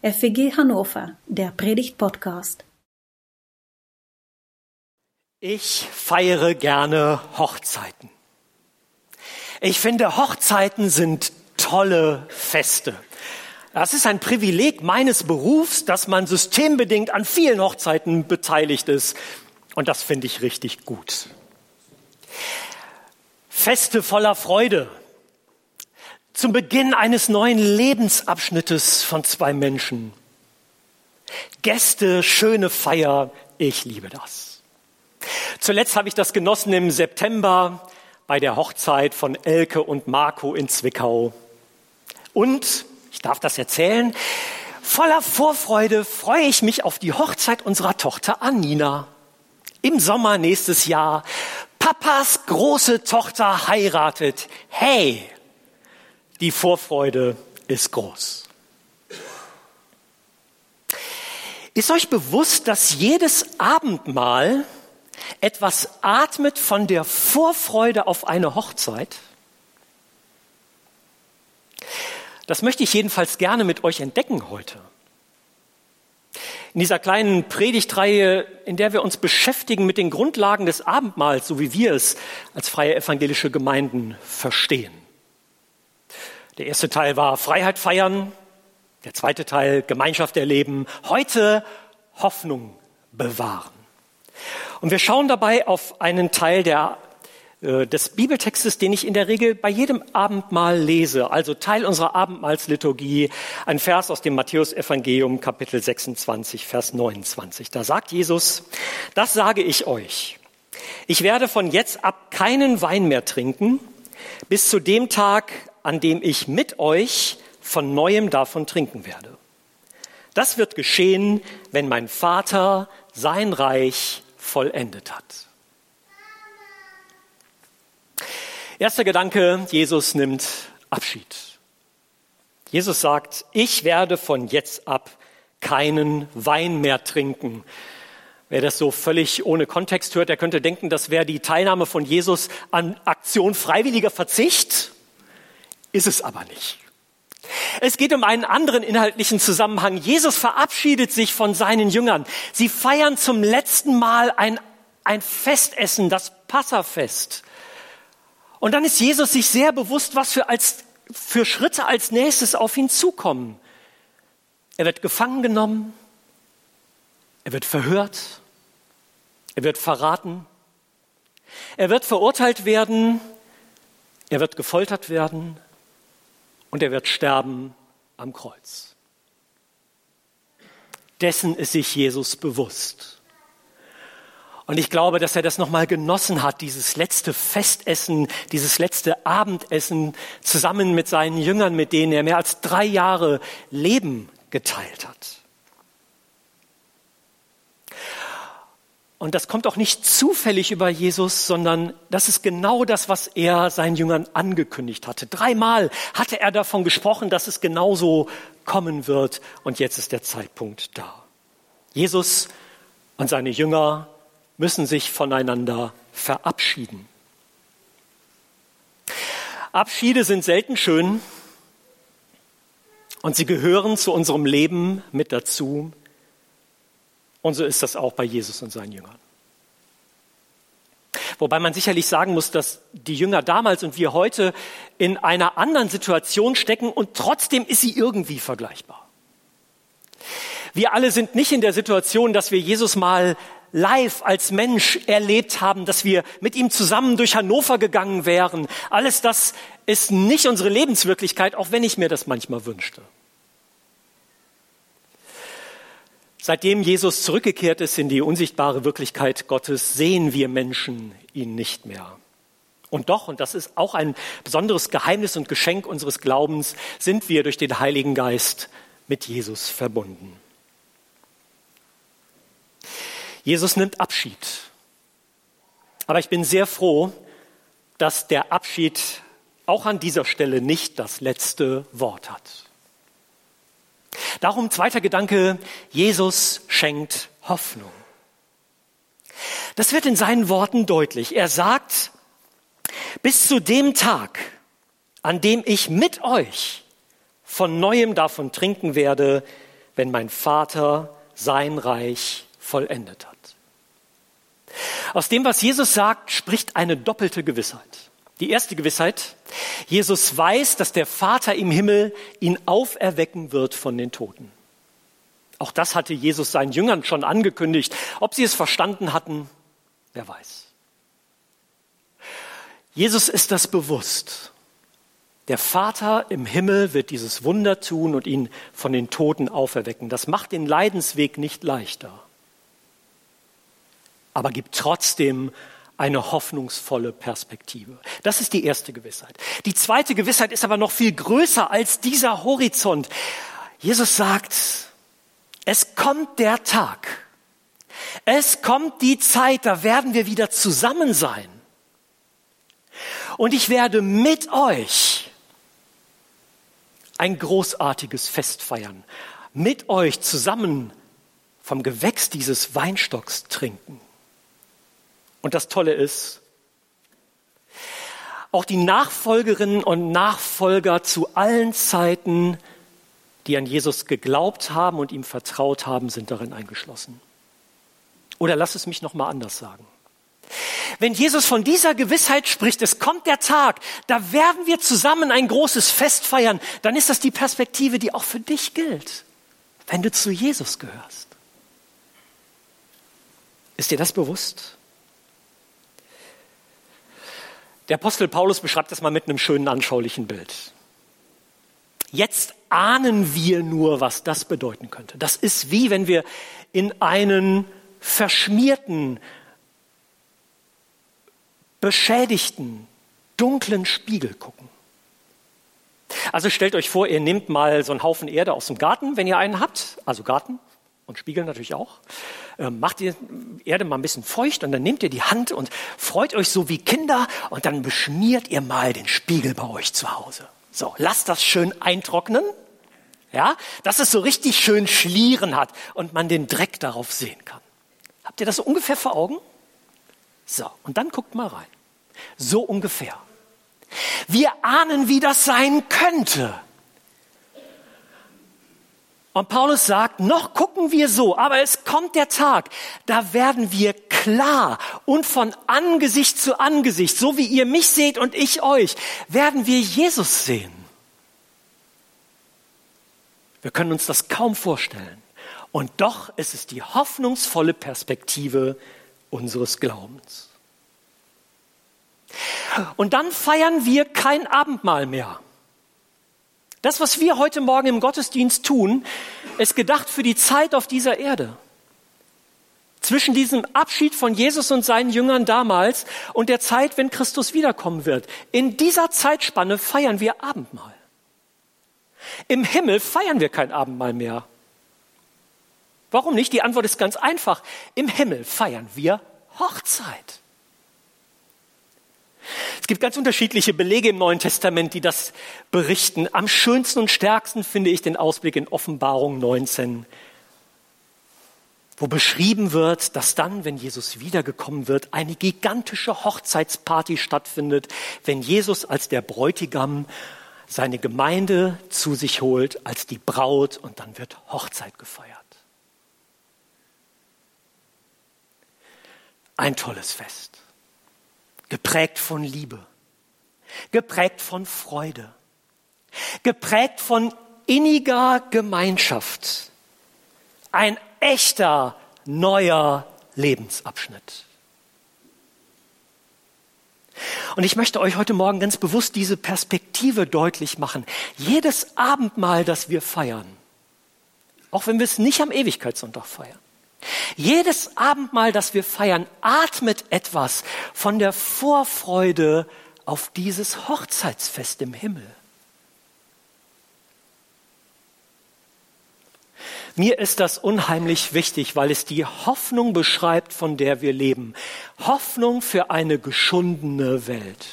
FEG Hannover, der Predigt-Podcast. Ich feiere gerne Hochzeiten. Ich finde, Hochzeiten sind tolle Feste. Das ist ein Privileg meines Berufs, dass man systembedingt an vielen Hochzeiten beteiligt ist. Und das finde ich richtig gut. Feste voller Freude, zum Beginn eines neuen Lebensabschnittes von zwei Menschen. Gäste, schöne Feier, ich liebe das. Zuletzt habe ich das genossen im September bei der Hochzeit von Elke und Marco in Zwickau. Und, ich darf das erzählen, voller Vorfreude freue ich mich auf die Hochzeit unserer Tochter Anina. Im Sommer nächstes Jahr. Papas große Tochter heiratet. Hey, die Vorfreude ist groß. Ist euch bewusst, dass jedes Abendmahl etwas atmet von der Vorfreude auf eine Hochzeit? Das möchte ich jedenfalls gerne mit euch entdecken heute. In dieser kleinen Predigtreihe, in der wir uns beschäftigen mit den Grundlagen des Abendmahls, so wie wir es als freie evangelische Gemeinden verstehen. Der erste Teil war Freiheit feiern, der zweite Teil Gemeinschaft erleben, heute Hoffnung bewahren. Und wir schauen dabei auf einen Teil der, äh, des Bibeltextes, den ich in der Regel bei jedem Abendmahl lese, also Teil unserer Abendmahlsliturgie, ein Vers aus dem Matthäusevangelium Kapitel 26, Vers 29. Da sagt Jesus, das sage ich euch. Ich werde von jetzt ab keinen Wein mehr trinken, bis zu dem Tag, an dem ich mit euch von neuem davon trinken werde. Das wird geschehen, wenn mein Vater sein Reich vollendet hat. Erster Gedanke, Jesus nimmt Abschied. Jesus sagt, ich werde von jetzt ab keinen Wein mehr trinken. Wer das so völlig ohne Kontext hört, der könnte denken, das wäre die Teilnahme von Jesus an Aktion freiwilliger Verzicht. Ist es aber nicht. Es geht um einen anderen inhaltlichen Zusammenhang. Jesus verabschiedet sich von seinen Jüngern. Sie feiern zum letzten Mal ein, ein Festessen, das Passafest. Und dann ist Jesus sich sehr bewusst, was für, als, für Schritte als nächstes auf ihn zukommen. Er wird gefangen genommen, er wird verhört, er wird verraten, er wird verurteilt werden, er wird gefoltert werden, und er wird sterben am Kreuz. Dessen ist sich Jesus bewusst. Und ich glaube, dass er das nochmal genossen hat, dieses letzte Festessen, dieses letzte Abendessen zusammen mit seinen Jüngern, mit denen er mehr als drei Jahre Leben geteilt hat. Und das kommt auch nicht zufällig über Jesus, sondern das ist genau das, was er seinen Jüngern angekündigt hatte. Dreimal hatte er davon gesprochen, dass es genauso kommen wird. Und jetzt ist der Zeitpunkt da. Jesus und seine Jünger müssen sich voneinander verabschieden. Abschiede sind selten schön und sie gehören zu unserem Leben mit dazu. Und so ist das auch bei Jesus und seinen Jüngern. Wobei man sicherlich sagen muss, dass die Jünger damals und wir heute in einer anderen Situation stecken und trotzdem ist sie irgendwie vergleichbar. Wir alle sind nicht in der Situation, dass wir Jesus mal live als Mensch erlebt haben, dass wir mit ihm zusammen durch Hannover gegangen wären. Alles das ist nicht unsere Lebenswirklichkeit, auch wenn ich mir das manchmal wünschte. Seitdem Jesus zurückgekehrt ist in die unsichtbare Wirklichkeit Gottes, sehen wir Menschen ihn nicht mehr. Und doch, und das ist auch ein besonderes Geheimnis und Geschenk unseres Glaubens, sind wir durch den Heiligen Geist mit Jesus verbunden. Jesus nimmt Abschied. Aber ich bin sehr froh, dass der Abschied auch an dieser Stelle nicht das letzte Wort hat. Darum zweiter Gedanke, Jesus schenkt Hoffnung. Das wird in seinen Worten deutlich. Er sagt, bis zu dem Tag, an dem ich mit euch von neuem davon trinken werde, wenn mein Vater sein Reich vollendet hat. Aus dem, was Jesus sagt, spricht eine doppelte Gewissheit. Die erste Gewissheit, Jesus weiß, dass der Vater im Himmel ihn auferwecken wird von den Toten. Auch das hatte Jesus seinen Jüngern schon angekündigt. Ob sie es verstanden hatten, wer weiß. Jesus ist das bewusst. Der Vater im Himmel wird dieses Wunder tun und ihn von den Toten auferwecken. Das macht den Leidensweg nicht leichter, aber gibt trotzdem eine hoffnungsvolle Perspektive. Das ist die erste Gewissheit. Die zweite Gewissheit ist aber noch viel größer als dieser Horizont. Jesus sagt, es kommt der Tag, es kommt die Zeit, da werden wir wieder zusammen sein. Und ich werde mit euch ein großartiges Fest feiern, mit euch zusammen vom Gewächs dieses Weinstocks trinken. Und das Tolle ist, auch die Nachfolgerinnen und Nachfolger zu allen Zeiten, die an Jesus geglaubt haben und ihm vertraut haben, sind darin eingeschlossen. Oder lass es mich noch mal anders sagen. Wenn Jesus von dieser Gewissheit spricht, es kommt der Tag, da werden wir zusammen ein großes Fest feiern, dann ist das die Perspektive, die auch für dich gilt, wenn du zu Jesus gehörst. Ist dir das bewusst? Der Apostel Paulus beschreibt das mal mit einem schönen anschaulichen Bild. Jetzt ahnen wir nur, was das bedeuten könnte. Das ist wie wenn wir in einen verschmierten, beschädigten, dunklen Spiegel gucken. Also stellt euch vor, ihr nehmt mal so einen Haufen Erde aus dem Garten, wenn ihr einen habt, also Garten und Spiegel natürlich auch, ähm, macht die Erde mal ein bisschen feucht und dann nehmt ihr die Hand und freut euch so wie Kinder und dann beschmiert ihr mal den Spiegel bei euch zu Hause. So, lasst das schön eintrocknen, ja, dass es so richtig schön Schlieren hat und man den Dreck darauf sehen kann. Habt ihr das so ungefähr vor Augen? So, und dann guckt mal rein. So ungefähr. Wir ahnen, wie das sein könnte. Und Paulus sagt, noch gucken wir so, aber es kommt der Tag, da werden wir klar und von Angesicht zu Angesicht, so wie ihr mich seht und ich euch, werden wir Jesus sehen. Wir können uns das kaum vorstellen. Und doch ist es die hoffnungsvolle Perspektive unseres Glaubens. Und dann feiern wir kein Abendmahl mehr. Das, was wir heute Morgen im Gottesdienst tun, ist gedacht für die Zeit auf dieser Erde. Zwischen diesem Abschied von Jesus und seinen Jüngern damals und der Zeit, wenn Christus wiederkommen wird. In dieser Zeitspanne feiern wir Abendmahl. Im Himmel feiern wir kein Abendmahl mehr. Warum nicht? Die Antwort ist ganz einfach. Im Himmel feiern wir Hochzeit. Es gibt ganz unterschiedliche Belege im Neuen Testament, die das berichten. Am schönsten und stärksten finde ich den Ausblick in Offenbarung 19, wo beschrieben wird, dass dann, wenn Jesus wiedergekommen wird, eine gigantische Hochzeitsparty stattfindet, wenn Jesus als der Bräutigam seine Gemeinde zu sich holt, als die Braut und dann wird Hochzeit gefeiert. Ein tolles Fest geprägt von Liebe, geprägt von Freude, geprägt von inniger Gemeinschaft. Ein echter neuer Lebensabschnitt. Und ich möchte euch heute Morgen ganz bewusst diese Perspektive deutlich machen. Jedes Abendmahl, das wir feiern, auch wenn wir es nicht am Ewigkeitssonntag feiern, jedes Abendmahl, das wir feiern, atmet etwas von der Vorfreude auf dieses Hochzeitsfest im Himmel. Mir ist das unheimlich wichtig, weil es die Hoffnung beschreibt, von der wir leben. Hoffnung für eine geschundene Welt.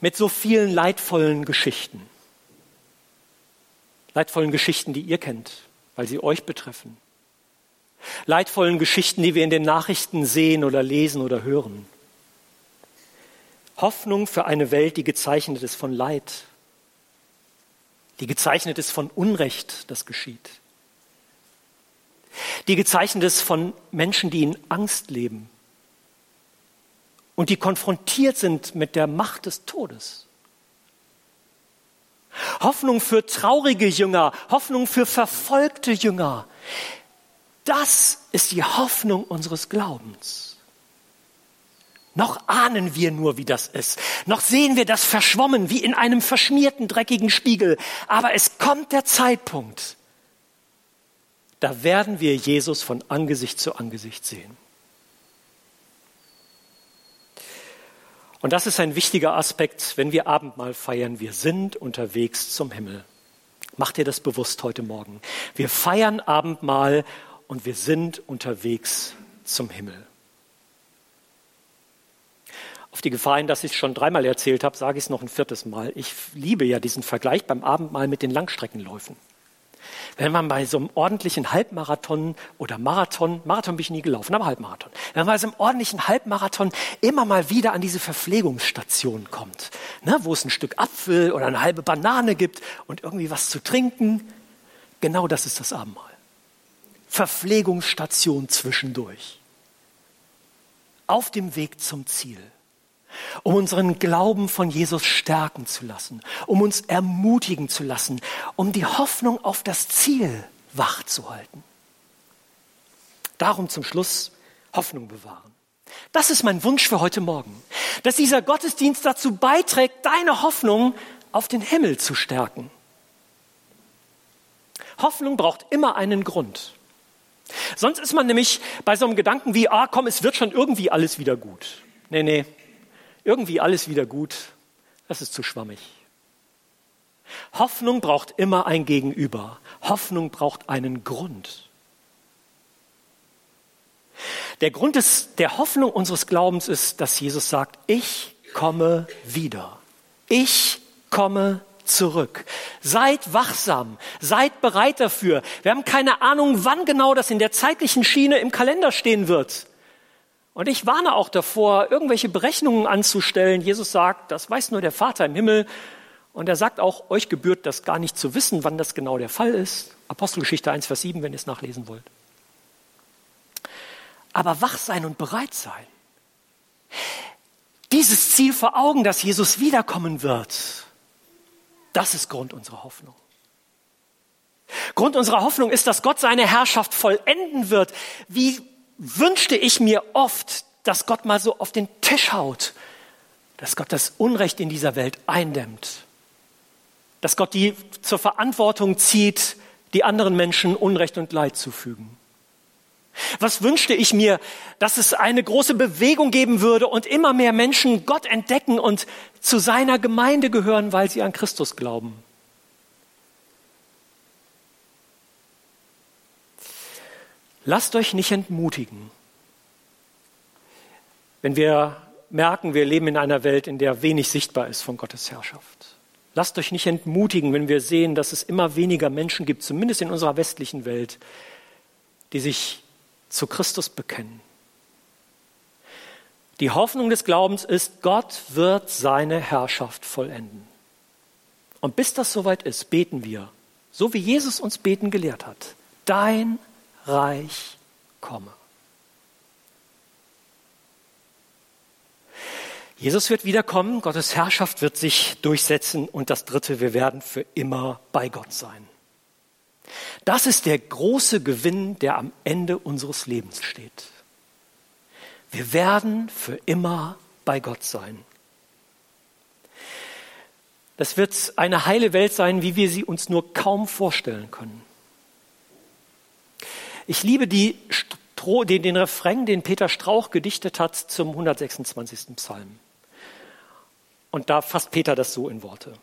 Mit so vielen leidvollen Geschichten leidvollen Geschichten, die ihr kennt, weil sie euch betreffen. Leidvollen Geschichten, die wir in den Nachrichten sehen oder lesen oder hören. Hoffnung für eine Welt, die gezeichnet ist von Leid, die gezeichnet ist von Unrecht, das geschieht, die gezeichnet ist von Menschen, die in Angst leben und die konfrontiert sind mit der Macht des Todes. Hoffnung für traurige Jünger, Hoffnung für verfolgte Jünger. Das ist die Hoffnung unseres Glaubens. Noch ahnen wir nur, wie das ist. Noch sehen wir das verschwommen wie in einem verschmierten, dreckigen Spiegel. Aber es kommt der Zeitpunkt, da werden wir Jesus von Angesicht zu Angesicht sehen. Und das ist ein wichtiger Aspekt, wenn wir Abendmahl feiern. Wir sind unterwegs zum Himmel. Macht dir das bewusst heute Morgen. Wir feiern Abendmahl und wir sind unterwegs zum Himmel. Auf die Gefahr hin, dass ich es schon dreimal erzählt habe, sage ich es noch ein viertes Mal. Ich liebe ja diesen Vergleich beim Abendmahl mit den Langstreckenläufen. Wenn man bei so einem ordentlichen Halbmarathon oder Marathon, Marathon bin ich nie gelaufen, aber Halbmarathon, wenn man bei so einem ordentlichen Halbmarathon immer mal wieder an diese Verpflegungsstation kommt, ne, wo es ein Stück Apfel oder eine halbe Banane gibt und irgendwie was zu trinken, genau das ist das Abendmahl. Verpflegungsstation zwischendurch. Auf dem Weg zum Ziel um unseren Glauben von Jesus stärken zu lassen, um uns ermutigen zu lassen, um die Hoffnung auf das Ziel wach zu halten. Darum zum Schluss Hoffnung bewahren. Das ist mein Wunsch für heute Morgen, dass dieser Gottesdienst dazu beiträgt, deine Hoffnung auf den Himmel zu stärken. Hoffnung braucht immer einen Grund. Sonst ist man nämlich bei so einem Gedanken wie, ah komm, es wird schon irgendwie alles wieder gut. Nee, nee, irgendwie alles wieder gut, das ist zu schwammig. Hoffnung braucht immer ein Gegenüber. Hoffnung braucht einen Grund. Der Grund des, der Hoffnung unseres Glaubens ist, dass Jesus sagt, ich komme wieder. Ich komme zurück. Seid wachsam, seid bereit dafür. Wir haben keine Ahnung, wann genau das in der zeitlichen Schiene im Kalender stehen wird. Und ich warne auch davor, irgendwelche Berechnungen anzustellen. Jesus sagt, das weiß nur der Vater im Himmel. Und er sagt auch, euch gebührt das gar nicht zu wissen, wann das genau der Fall ist. Apostelgeschichte 1, Vers 7, wenn ihr es nachlesen wollt. Aber wach sein und bereit sein. Dieses Ziel vor Augen, dass Jesus wiederkommen wird, das ist Grund unserer Hoffnung. Grund unserer Hoffnung ist, dass Gott seine Herrschaft vollenden wird. Wie wünschte ich mir oft, dass Gott mal so auf den Tisch haut, dass Gott das Unrecht in dieser Welt eindämmt, dass Gott die zur Verantwortung zieht, die anderen Menschen Unrecht und Leid zufügen. Was wünschte ich mir, dass es eine große Bewegung geben würde und immer mehr Menschen Gott entdecken und zu seiner Gemeinde gehören, weil sie an Christus glauben. Lasst euch nicht entmutigen, wenn wir merken, wir leben in einer Welt, in der wenig sichtbar ist von Gottes Herrschaft. Lasst euch nicht entmutigen, wenn wir sehen, dass es immer weniger Menschen gibt, zumindest in unserer westlichen Welt, die sich zu Christus bekennen. Die Hoffnung des Glaubens ist, Gott wird seine Herrschaft vollenden. Und bis das soweit ist, beten wir, so wie Jesus uns beten gelehrt hat. Dein Reich komme. Jesus wird wiederkommen, Gottes Herrschaft wird sich durchsetzen und das Dritte, wir werden für immer bei Gott sein. Das ist der große Gewinn, der am Ende unseres Lebens steht. Wir werden für immer bei Gott sein. Das wird eine heile Welt sein, wie wir sie uns nur kaum vorstellen können. Ich liebe die, den, den Refrain, den Peter Strauch gedichtet hat zum 126. Psalm. Und da fasst Peter das so in Worte.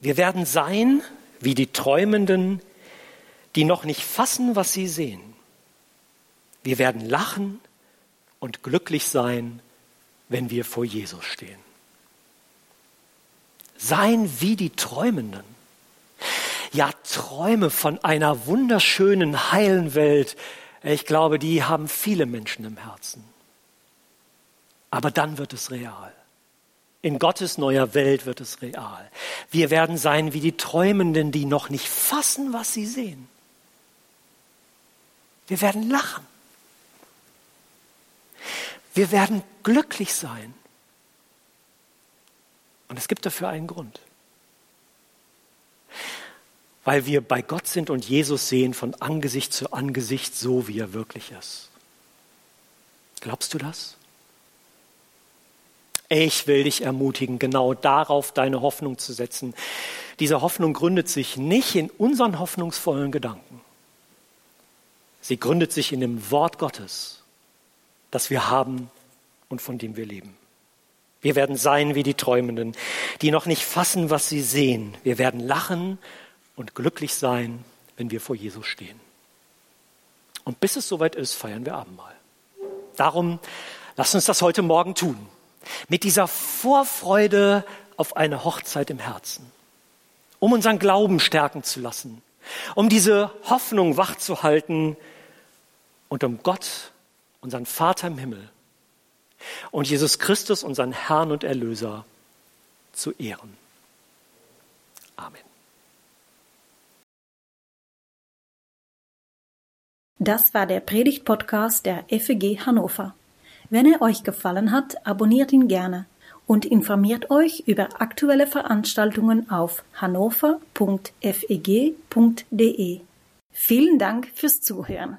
Wir werden sein wie die Träumenden, die noch nicht fassen, was sie sehen. Wir werden lachen und glücklich sein, wenn wir vor Jesus stehen. Sein wie die Träumenden ja, Träume von einer wunderschönen, heilen Welt, ich glaube, die haben viele Menschen im Herzen. Aber dann wird es real. In Gottes neuer Welt wird es real. Wir werden sein wie die Träumenden, die noch nicht fassen, was sie sehen. Wir werden lachen. Wir werden glücklich sein. Und es gibt dafür einen Grund. Weil wir bei Gott sind und Jesus sehen von Angesicht zu Angesicht, so wie er wirklich ist. Glaubst du das? Ich will dich ermutigen, genau darauf deine Hoffnung zu setzen. Diese Hoffnung gründet sich nicht in unseren hoffnungsvollen Gedanken. Sie gründet sich in dem Wort Gottes, das wir haben und von dem wir leben. Wir werden sein wie die Träumenden, die noch nicht fassen, was sie sehen. Wir werden lachen und glücklich sein, wenn wir vor Jesus stehen. Und bis es soweit ist, feiern wir Abendmahl. Darum, lasst uns das heute Morgen tun. Mit dieser Vorfreude auf eine Hochzeit im Herzen. Um unseren Glauben stärken zu lassen. Um diese Hoffnung wachzuhalten und um Gott, unseren Vater im Himmel und Jesus Christus, unseren Herrn und Erlöser, zu ehren. Amen. Das war der Predigt-Podcast der FEG Hannover. Wenn er euch gefallen hat, abonniert ihn gerne und informiert euch über aktuelle Veranstaltungen auf hannover.feg.de. Vielen Dank fürs Zuhören.